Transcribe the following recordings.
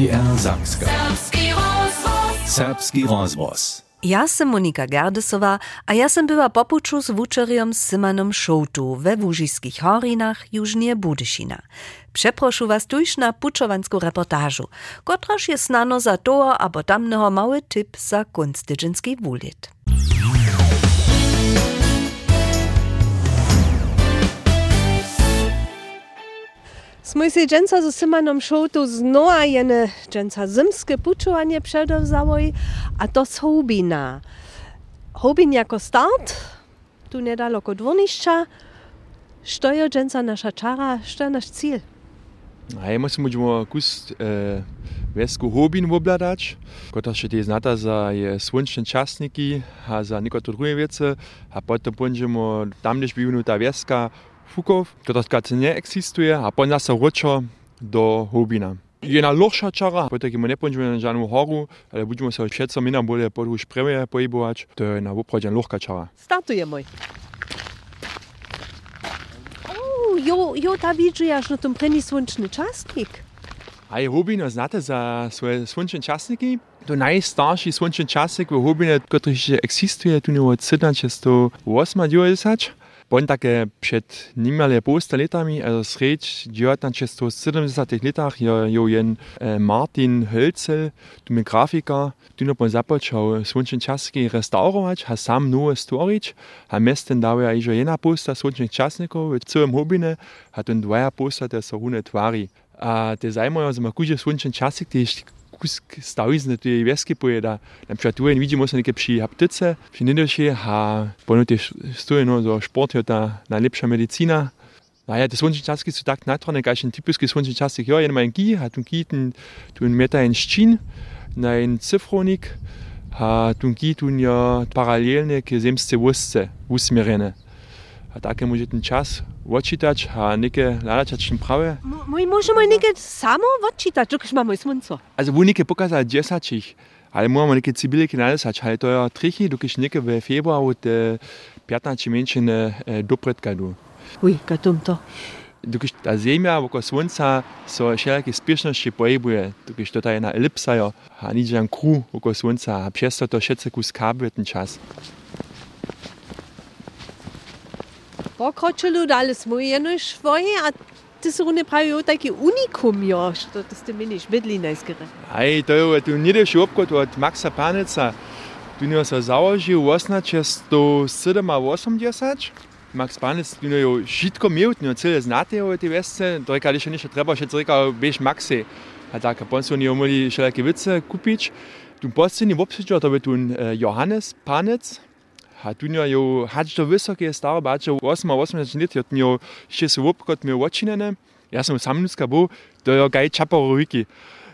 NDR Samska. Serbski rozvoz. Ja sam Monika Gerdesova, a ja sam była popuczu z wuczeriom Symanom Szołtu we Łużyskich Horinach, jużnie Budyszina. Przeproшу was tuż na puczowanską reportażu, kotraż jest znano za to, abo tamnego mały tip za kunstydżynski wulit. Smo si dženca z Simanom Šoutu znova jene dženca zimske pučovanje predovzavoj, a to z Houbina. Houbin jako start, tu nedaleko dvornišča, što je dženca naša čara, što je naš cilj? Hej, musím možno kus e, vesku hobin obladať, ktorá ešte je znata za je slunčné časníky a za niekoľko druhé veci a potom budeme tam, kde bývajú tá veska, huków, ktorá neexistuje a poňa sa ročo do hlubina. Je na lohša čara, pokiaľ my nepôjdeme na žiadnu horu, ale budeme sa všetko inak bude podľúž prvé pohybovať, to je na opravde lohká čara. Startuje môj. Jo, jo, ta widzi aż na tym premi słoneczny czasnik. A je Hubino znate za swoje słoneczne czasniki? To najstarszy słoneczny czasnik w Hubinie, który istnieje tu nie od 1780. Bon takie przed niemal posta latami, also sred 1970 latach, jo, jo jen Martin Hölzel, tu mi grafika, tu no pon započal słoneczne czasniki restaurować, ha sam nowe storić, ha mesten dałe iżo jedna posta słonecznych czasników w całym hobine, ha ten dwaja posta, te so hune twari. A te zajmują, że ma kuzie słoneczny czasnik, te kus stawizne tu je wieski pojeda. Tu widzimy się niekie przy haptyce, przy nidosie, a pono też stojí no, so sport je ta najlepsza medycina. Naja, te słoneczne czasniki są tak naturalne, jak ein typiski słoneczny czasnik. Ja, ma ein gi, a tu gi, tu meta ein szczin, na ein cyfronik, a tu gi, tu ja paralelne ke zemsce wusce, usmierene. A takie może ten czas odczytać, a niekie ladać czym prawe. My możemy niekie samo odczytać, tylko mamy słońce. Also wo niekie pokazać dziesięcich, ale możemy niekie cybilki nalesać, ale to ja trichy, dokąd niekie w februar od 15 miesięcy dopredka du. Ui, gatum to. Dokąd ta ziemia wokół słońca so wszelakie spieszności pojebuje, dokąd to ta jedna elipsa, jo, a nie żaden kruh wokół słońca, a przez to wszyscy kus kabel ten czas. Pokroczylu dale smo jenož svoje, a ty su ne pravijo taki unikum jo, što to ste meni švedli najskere. Aj, to je tu niedejší obchod od Maxa Paneca. Tu nie sa założył 1887. Max Panec tu nie wszystko miał, tu cele znate o tej wiesce. To reka, jeszcze nie trzeba, się reka, biež Maxi. A tak, a potem są nie umieli wszelakie wice kupić. Tu poslední obsiedział to by tu Johannes Panec. A Dunja je hač do visoke, je stara, pač je 8-18 let, je od njo še se vop kot mi očinene. Jaz sem sam ljudska bo, da jo gaj čaparo viki.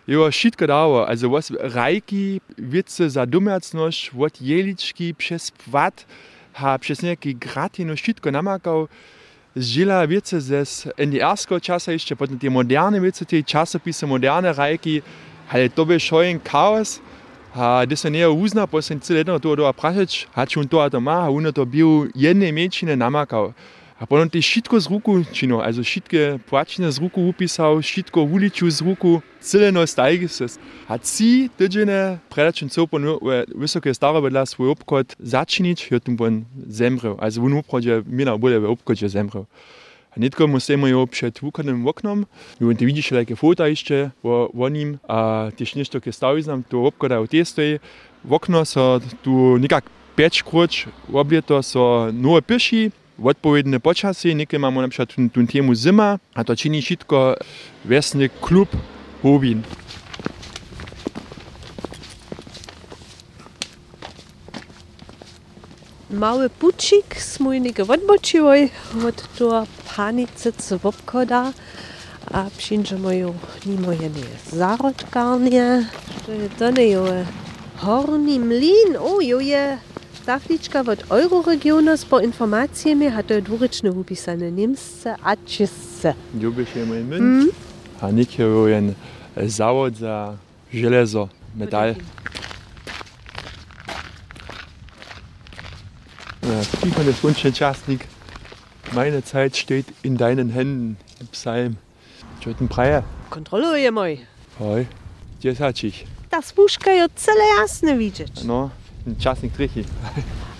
Jo šitko davo, also vas rajki, vice za domačnost, od jelički, přes pvat, ha přes neki grati no šitko namakal. Žila vice z NDR-skega časa, išče potem te moderne vice, te časopise, moderne rajki, ali to bi šel en kaos. A gdje se nije uzna, pa sam cijelo jedno to doa praseć, a ću on to to ma, a ono to bio jedne mečine namakao. A potem ti šitko z ruku čino, also šitke plačine z ruku upisao, šitko uliču z ruku, celeno stajgi se. A ci tyđene predačen copo visoke starobe dla svoj obkot začinić, jotim bon zemrel, also on uprođe mina bude v obkotje zemrel. Netko musíme jo před vukanem oknom, jo, ty vidíš nějaké foto ještě o, o ním a tyž něco ke staví nám to obkoda v té stojí. V okno se tu nikak pět kroč oblieto se nové pěší, odpovedne počasí, nekaj imamo na primer tudi temu zima, a to čini šitko vesni klub Hovin. mały pucik smujnik odbočiłoj od to panice cwopkoda, a przyjrzymy nimo jednej zarodkarnie, to nie jest horni mlin, o jo je taflička od Euroregionu z po informacjami, a to je dwuryczne upisane niemsce a czesce. Ljubiš je moj mnc, mm? a nikjer je zavod za železo, medal. Podakim. Tiefer des Wunschchen Czasnik. Meine Zeit steht in deinen Händen. Psalm. Jöten Breyer. Kontroluje moi. Hoi. dziesięcich. Ta spuszka je cele jasne widzieć. No, czasnik trichy.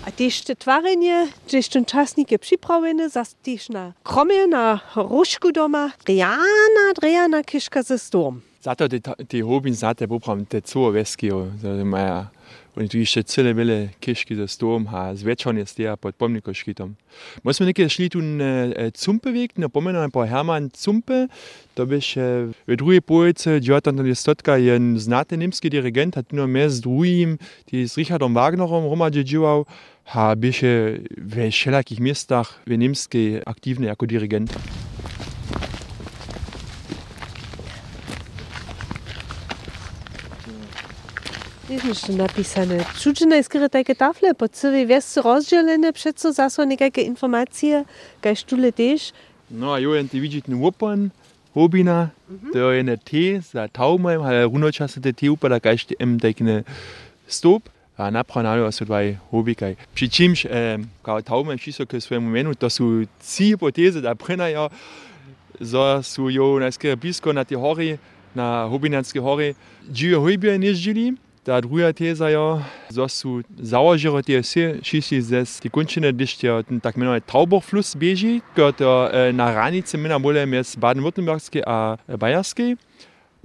A też te twarenie, gdzieś ten czasnik je przyprawiony, zas też na kromie, na różku doma. Drejana, drejana kiszka ze stom. Zato te, te hobin znate popram te co veski, maja. Oni tu jeszcze cele wiele kiszki ze stom, a zweczon jest ja pod pomnikom škitom. Musimy nekaj šli tu na Cumpe weg, na pomenu po Hermann Cumpe, to byś w drugiej połowie dziewiątego stotka jen znany niemski dirigent, hat nur mehr z drugim, die z Richardom Wagnerom Roma dziedziwał, a byś w wszelakich miastach w niemskiej aktywny jako dirigent. Jeszcze napisane. Cudzinne skryte takie tafle, po całej wiosce rozdzielone, przeco zaso niekajkie informacje, kaj sztule też. No a jo jen ty widzieć ten łopan, hobina, to je ne te za taumem, ale runo čase te te upada kajšte em tekne stop, a napranalo so dvaj hobikaj. Pri čimž, eh, kao taumem šiso k svojemu menu, to su ci hypoteze, da prenajo, zo su jo najskere blisko na te hory, na hobinanske hory, džijo hojbje ne žili, druga teza je, zo su załožero tie vse šiši ze ti končine, když ten tak menovaný Tauberfluss beži, e, na ranice mina bole mes Baden-Württembergske a Bajerske.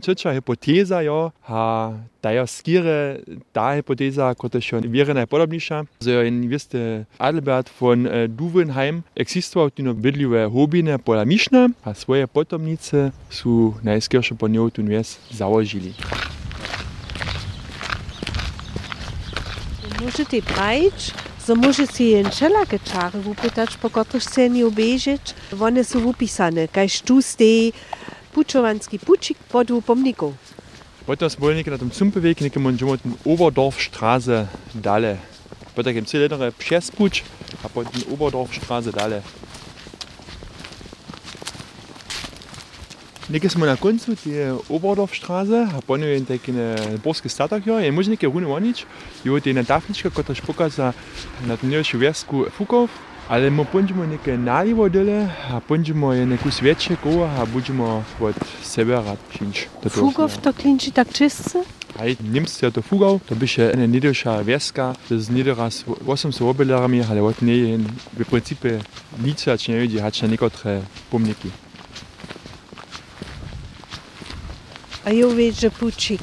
Trzecia hypoteza je, a ta je skire, ta hypoteza, która się wiele najpodobniejsza, że inwesty Adelbert von e, Duvenheim existował tu na bydliwe hobine pola Miszna, a swoje potomnice su najskiersze po nią tu wies założyli. Możecie brać, so możecie jen wszelakie czary wypytać, po których chce nie obejrzeć. One są wypisane, kajż tu stoi puczowanski pucik pod pomniku. Potem smo nekaj na tom Cumpeweg, nekaj możemy ten Oberdorfstraße dalej. Potem im Zylinder Pschespuć, a potem Oberdorfstraße dalej. Nekaj smo na koncu te Oberdorfstraße, a potem je taki borski statek je možno nekaj rune vonič, jo te na taflička, kot je pokaza na nješju vesku Fukov, ale my będziemy nekaj nalivo dole, a będziemy je neku sveće koła, a budeme od sebe rad činč. Fugow to klinči tak čistce? Aj Niemcy to Fugau, to byše eine niedrische wieska, z niedras 800 obelarami, ale od niej w principie nicać nie widzi, hacz na niektóre pomniki. A Jovič Žapučik,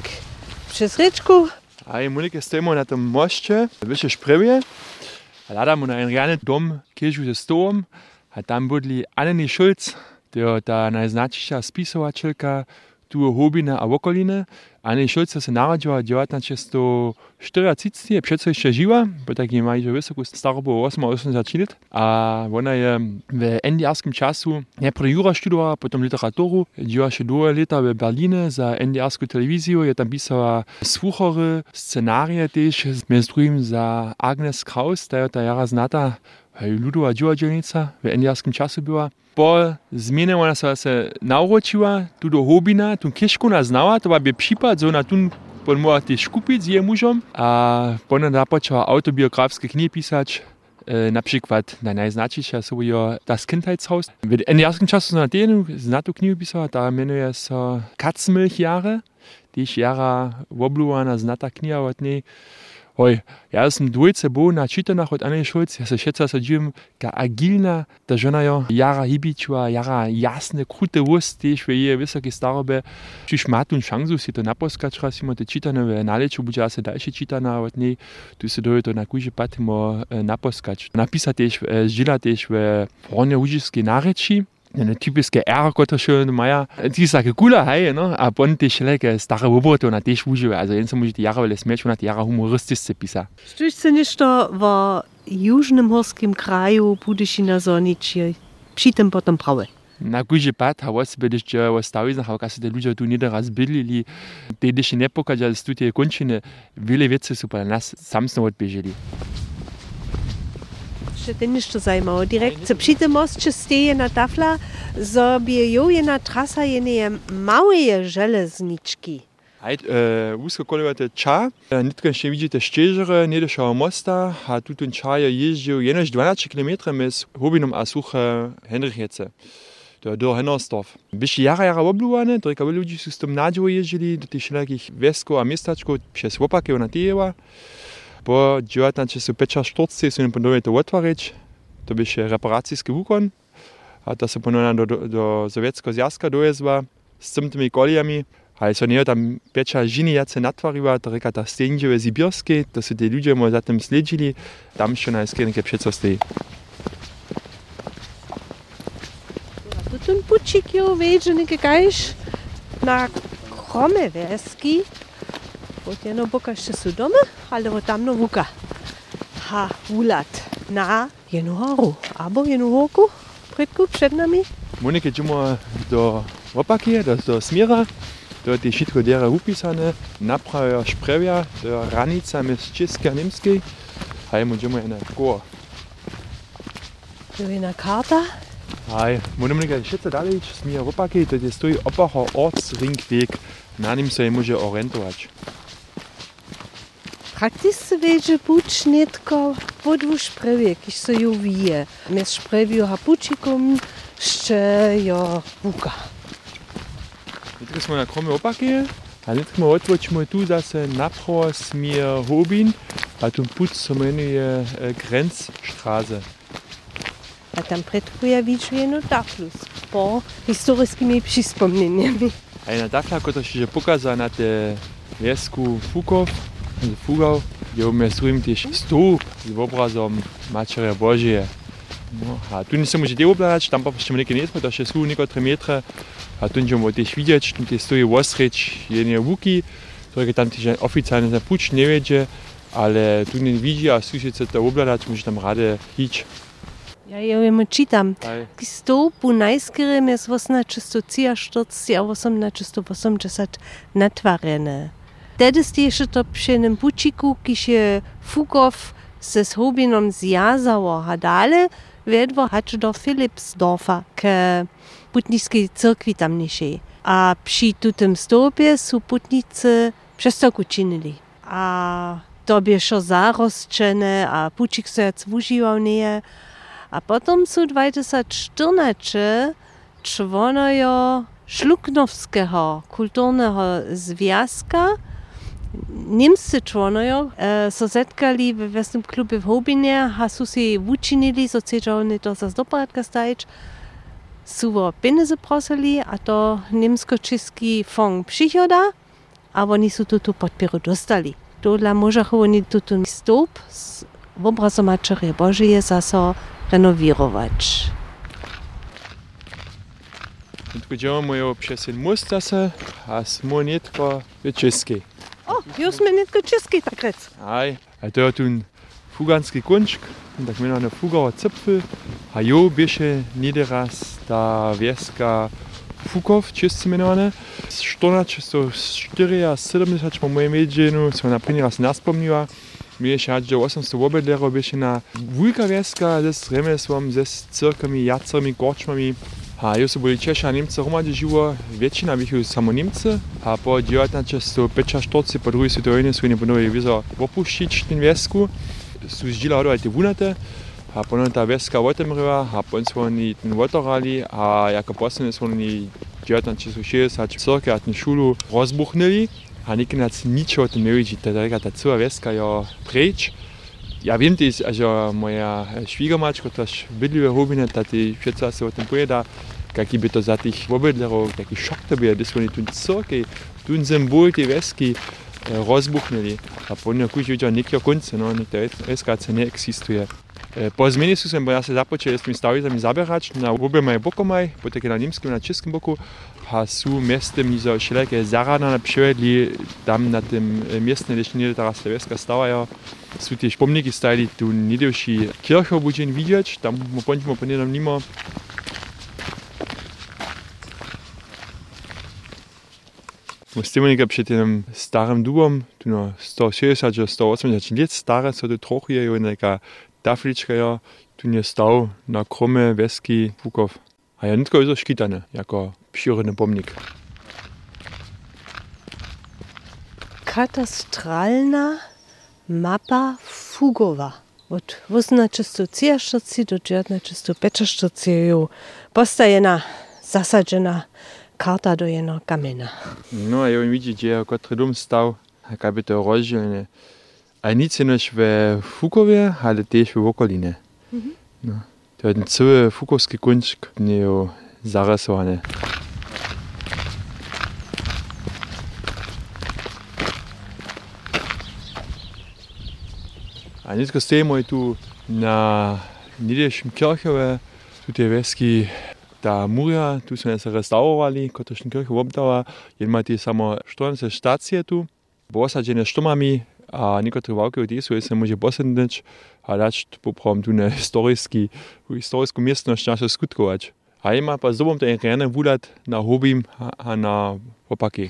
přes rečku. A je mulike stojimo na tom mošče, više šprevje. Ladamo na en realen dom, kježu ze stolom, a tam budli Aneni Šulc, to je ta najznačiša spisovačelka, tu hobina a okoline. Ani Šulca se narodila 1940, přece ještě živa, bo tak je mají vysokou starobu 88 let. A ona je v NDR-ském času nejprve jura študovala, potom literaturu. Žila še dvě leta v Berlíne za NDR-skou televizi, je tam písala sluchory, scenárie tež, mezi druhým za Agnes Kraus, ta je ta jara znata ludowa dziewczynica w NDR-skim czasu była. Po zmianie ona se nauczyła tu do hobina, tu kieszku ona znała, to był przypad, że ona tu on mogła też kupić z jej mużem, a potem zapoczęła autobiografskie knihy pisać, e, na przykład na najznaczniejsza sobie Das Kindheitshaus. W NDR-skim czasu na tę znatą knihę pisała, ta mianuje się Katzenmilchjahre, też jara wobluwana znata kniha od niej. Hoj, ja sam dwójce był na czytanach od Anny Schulz, ja się šeca sadziłem, ka agilna, ta żona jo jara hibičiła, jara jasne, krute wóz, też w jej wysokiej starobie. Czyż ma tu szansę si to naposkać, raz ima te czytane w naleczu, będzie se dalsze czytana od niej, tu se doje to na kuzie patimo naposkać. Napisa też, žila też w Fronie Łużyskiej narečí, eine typiske Ärgergotterschön, Maja. Die sage gula hei, ne? A bonte schläge, stare Roboter, na dich wujo. Also, jens muss die Jahre, weil es Mädchen hat, die Jahre humoristische Pisa. Stüchse nicht da, war južnem horskim kraju budiš i na zoniči, šitem potom prave. Na guži pat, a vas bedeš, če vas tavizna, a kaj se te ljudje tu ni da razbili, te deši ne pokaže, da so tu te končine, vele vece so pa nas sam smo odbežili. Jeszcze to niszczy zajmało. Direkt przy tym moście stoi jedna tafla, sobie ją jedna trasa jednej małej żelezniczki. Hajt, e, äh, łusko kolowate cza, äh, nitkę się widzi te ścieżery, nie doszło mosta, a tu ten cza jeździł jenoś 12 km z Hubinom a Suche Henrychiece. To do Hennersdorf. Byś jara jara obluwane, to jaka ludzie z tym nadziei jeździli do tych wszelakich wiesków a miasteczków przez łopakę na Tijewa. Po džuata, če so 5-4, so jim ponudili to otvorič, to bi še reparacijski ukon, a to so ponudili do, do, do sovjetsko zjazka dojezva s temi, temi kolijami. Ali so njo tam peča žinijace natvariva, to reka ta stenđeve zibirske, to so ti ljudje mu zatem sledili, tam še na skrenke pšecosti. Tudi pučik je uvežen, kaj je na krome veski. Potjeno boka še sudoma, ali bo tam novuka. Ha, ulat, na, jenu horu, abo jenu hoku, predku pred nami. Monike ćemo do opakije, do, do smjera, to je šitko djera upisane, napravio šprevja, ja, to je ranica med Česka Nemske, a jemo ćemo ena gora. To je ena karta. Aj, moramo nekaj še dalje, smijer opaki, to je stoji opaho od Ringweg, na njem se je može orientovati. Practic se veja pučnetko podvuš prevje, ki se jo vije. Mes previjo hapučikom, še jo puka. Zdaj smo na krome opake, a zdaj smo odvočimo tu zase napravo smer Hobin, a tu put se imenuje eh, Grenzstraße. A tam predkuje vičujeno taklus po historijskimi prispomnjenjami. A je na takla, kot še že pokazala na te lesku Fukov, z fugov, gdje umije swimiti stup s obrazom Mačere Božije. No, a tu nisem že delal oblač, tam pa še nekaj ne smo, da še su neko 3 metre, a tu ćemo tiš vidjeti, tu ti stoji Vosrič, jedne Vuki, torej tam ti že oficialno zapuč ne veđe, ale tu ne vidi, a sliši se ta oblač, možeš tam rade hič. Ja, ja, ja vem, čitam. K stopu najskerem je svosna čistocija 48, 1860 natvarene. Wtedy jeszcze to przy jednym buciku, kiedy Fukow se z Hrubinom zjazało, a dalej wiedwo hacz do Philipsdorfa, k putnickiej cyrkwi tamniejszej. A przy tym stopie są putnicy przestok uczynili. A to było zarosczone, a pucik se jac używał nie. A potem są 2014 członojo Szluknowskiego kulturnego związka, Niemcy członowie uh, so zetkali w własnym klubie w Hobinie, a są się uczynili, co so chcą oni to zaś do a to niemsko-czeski fong przychoda, a oni su tu tu podpieru dostali. To dla może oni tu tu stóp z obrazu Maczerie Bożej za so renowirować. Widzimy moje obszerne musztasy, a smunitko wyczyski. O, jūs minit, ka česky tak rec. Aj, a to je tun fuganski kunčk, tak mianowane fugowa cypfy, a jo bieše niederas ta wieska fuków, czysty mianowane. Z 14, 4, 70 po mojej miedzinu, co na pewno raz nas pomniła. Miesza do 800 obedlerów bieše na wujka wieska ze z remesłom, ze z cyrkami, jacami, korczmami. A eu se boli Češa a Nemce hromade živo, večina bi jih samo Nemce, a po 1945 po drugi svetovni vojni so jim ponovili vizo popuščič ten vesku, so izžila odvajati vunate, a ponovno ta veska otemreva, a potem so oni ten votorali, a jako poslednje so oni 1960 cirka ten šulu razbuhnili, a nekaj nas nič o tem ne vidi, ta, ta cela veska jo preč, Já vím, det, altså moja schwiegermaczka też bydliwe hobine, taty všetca asi o tym pojeda, kaki by to za tych obydlerov, taki šok to bude, dnes oni tu cirky, tu zem bol vesky, Eh, rozbuchnili. A podľa kužiťa nikto konce, no, nikto SKC neexistuje. Eh, po zmeni so se ja se započeli s temi stavicami zaberač na obema bokomaj, potem na nemškem, na českem boku, pa so meste mizo šeleke zarana privedli tam na tem eh, mestnem dešini, ta Sleveska stavajo. So ti spomniki stajali tu nedelši kirho budžen vidieč, tam bomo pončimo po njenem nimo. Musimy przed tym starym dubom, tu no 160 180 lat stare, co tu trochę je neka taflička je, tu nie stał na krome wieski Fukov. A ja nitko je škitane, jako przyrodny pomnik. Katastralna mapa Fugowa. Od 1840 do 1945 je postajena zasadzena karta do jedno kamena. No jo widzicie, že kotry dom stał, jaka by to rozdzielne. A nic než we Fukowie, ale też w okoline. No. To je ten cały fukowski kunčk, nie jo zarysowany. A dneska stojíme tu na Niedejším Kirchove, tu tie vesky da Murja, tu so nas restaurovali, Kotošni krh v Obdava, in imate samo 14 štacije tu, posađene štomami, a nekateri valki odesu, jaz se može posadnič, a dač popravim tu na historijski, historijsko mestnost našo skutkovač. A ima pa zdobom te rene vulat na hobim, a na opaki.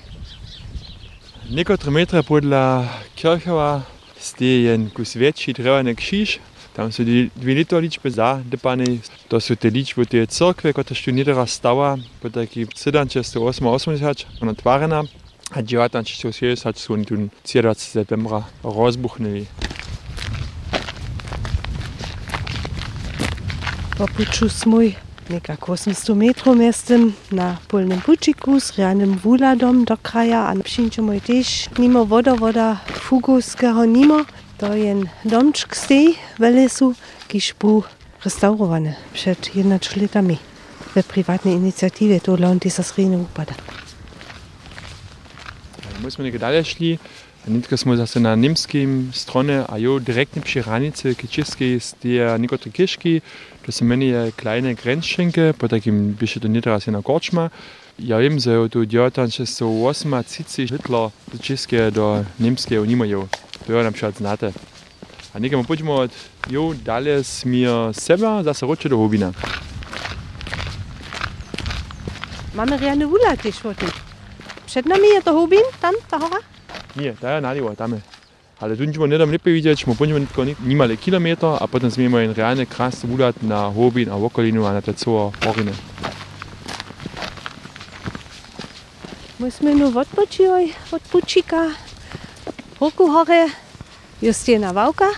Nekateri metre podla Kirchova, stejen kus večji dreveni križ, Tam so dve leto ličbe zadepane, to so te ličbe te crkve, kot je štunirava stava, potem 1788 otvarjena, a 1960 so tu 17. septembra razbuhnili. Popuču smo nekako 800 metrov mestem na polnem pučiku s realnim vuladom do kraja, a na pšinču moj tež, nimo vodovoda Fugovskega nimo. To je en domček stej v lesu, ki špu restaurowane przed 11 latami w prywatnej inicjatywie to Lonti Sasriny upada. Myśmy nie dalej szli, nitko smo zase na nemskim stronie, a jo direktnie przy granicy kiczyskiej jest nikotre kiszki, to są menie kleine grenzschenke, po takim byście to nie teraz na korczma. Ja wiem, że tu 1908 cicy Hitler do Czeskie do Niemskiej unimają. Je napríklad znáte. A niekam poďme od jo dalej smir seba zase roče do Hobina. Mamy realny wulat też Przed nami je to Hubin, tam, ta hora? Nie, da je nalivo, tam je. Ale tu ćemo nedam lepo vidjeti, ćemo pođemo nitko nimale kilometar, a potom smo imali realne krasne vulat na Hobin, a okolinu, a na te covo horine. My jsme nu odpočili od Pučika, Hoku hore, Justina Vauka,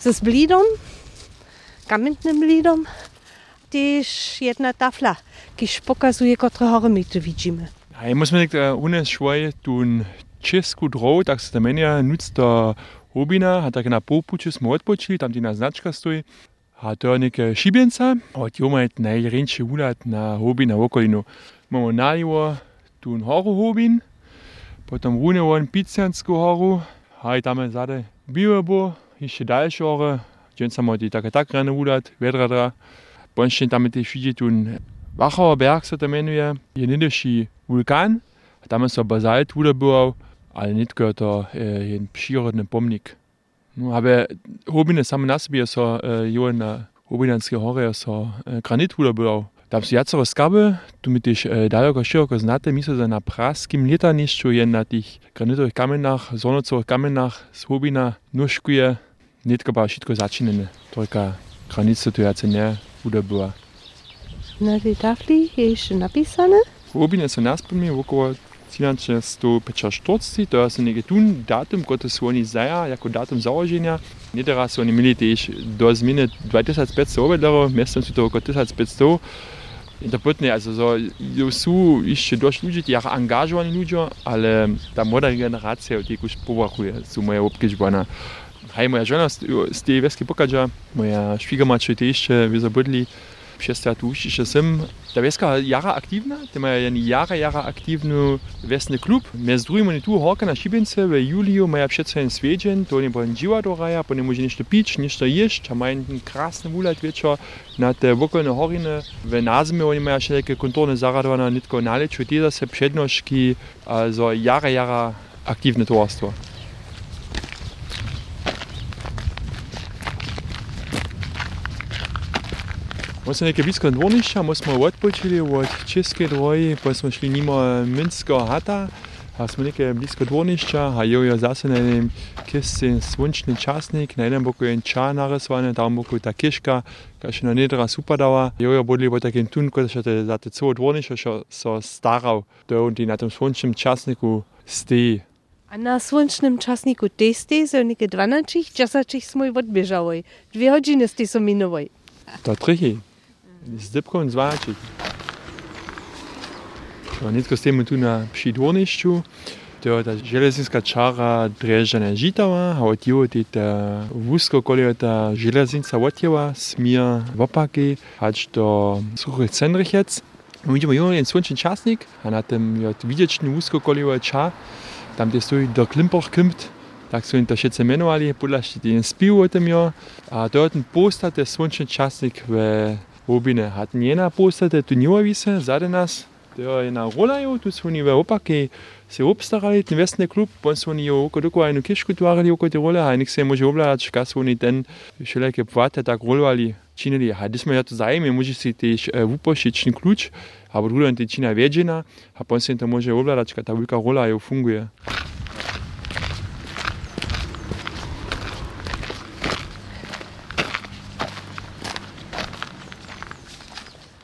ze blídom, kamennym blídom, też jedna tafla, kiż pokazuje, które hory my tu widzimy. A ja musimy tak unes švoj tu česku drov, tak se tam menja nucta Hobina, a tak na popuču smo odpočili, tam ti na značka stojí. A to je neke šibenca, od jo majú najrenšie ulat na Hobin a okolinu. Máme nalivo tu horu Hobin, potom rune von Piciansku horu, a tam je zade Biobo, ešte ďalšie hory, gdzie samo ti tak tak rene ulat, vedradra. Bonšten tam je vidieť tu Wachauer Berg se to menuje, je nedejší vulkan, a tam je so bazalt udobywał, ale nitko to je jen přírodný pomnik. No, ale hobine same na sobie so jo na Hobinanské hory so granit udobywał. Tam są jacero skaby, tu mi też daleko szeroko znate, myślę, że na praskim letaniszczu je na tych granitowych kamenach, zornocowych kamenach z Hobina nóżkuje, nitko ba wszystko zaczynane, tylko granice tu jace nie udobyła. Na tej tafli je jeszcze napisane? Hobin są naspomni około 1940, to je nekaj tun datum, kot so oni zaja, jako datum założenia. Nie teraz oni mieli też do zmiany 2500 obydlerów, miestem są to około 1500. Interpretnie, also so, eu su, iš šitos liūdžių, jie angažuojami liūdžių, ale ta moda generacija, jeigu aš povakuje, su moja obkižbana. Hej, moja žena z tej wioski pokadzia, moja świga macie jeszcze, wy zabudli, 60 tisoč sem. Tebeska je jara aktivna, tema je jara, jara aktivno vesni klub. Me zdrujimo tu hoka na Šibence, v juliju imajo všetce en svežen, to ne bo živa doraja, po ne može ništo pić, ništo ješť, a imajo krasne vulat večer na te okolne horine. V Nazme oni imajo še neke kontorne zaradovane, nitko naleč, tudi da se prednoški, za jara, jara aktivno tovarstvo. Onda sam neke blisko dvornišća, onda smo odpočeli od Česke dvoji, pa smo šli mimo Minskog hata, a smo neke blisko dvornišća, a jo je zase na enem kesi svončni časnik, na enem boku je en ča narisvan, tam boku je ta kiška, ki še na nedra supadava. Jo je bodili po takem tunku, da še te za te celo dvornišče so, so staral, da je na tem svončnem časniku steji. A na słonecznym czasniku tej stej są niekie 12, 10 smo i odbieżały. Dwie godziny z tej są minowej. To trochę. Trichy. Z dybką zwaczyć. Nitko stojimo tu na pši dvornišću. To je ta železnička čara Drežane Žitava, a od jeho je ta vúzko, koli je ta železnica odjeva, smir v opaki, až do suchých Cendrichec. Vidíme jo jen slunčný časnik a na tom je videčný vúzko, koli je ča, tam kde stojí do Klimpoch kommt, tak sú im to všetci menovali, podľa ten spiv o tom jo. A to je ten poster, ten slunčný časnik v Robine hat njena postata tu njihovice, zade nas, to je na rolajo, tu so oni v opaki se obstarali, ten vesni klub, on so oni oko doko eno kišku tvarili oko te role, a nek se može oblač, kaj so oni ten šeleke plate tak rolovali, činili, a gdje smo ja to zajme, može si tež e, uh, upošični ključ, a drugo je tečina vedžena, a on se jim to može oblač, kaj ta velika rola jo funguje.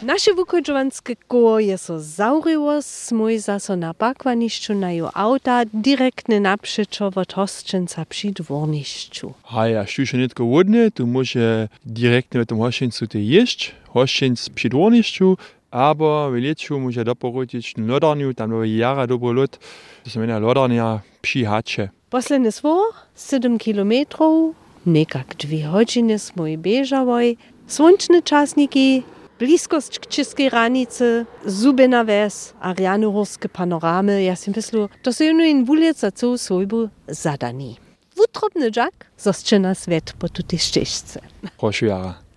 Naše vukođovanske koje so zaurilo, smo i zaso na pakvanišću na ju auta direktne napšećo od hostčenca pri dvornišću. A ja, što še netko vodne, tu može direktne v tom hostčencu te ješć, hostčenc pri dvornišću, aber v leču može doporotić na lodanju, tam je jara dobro lot, to se meni lodanja pri hače. Poslednje svo, 7 kilometrov, nekak dve hodžine smo i bežavoj, Svončne časniki bliskost českej ranice, zube na ves, arianorovske panorame. Ja sem mislil, to so eno in buljec za cel svojbu zadani. Vutrobne džak, zaščena svet po tudi štešce. Hošujara.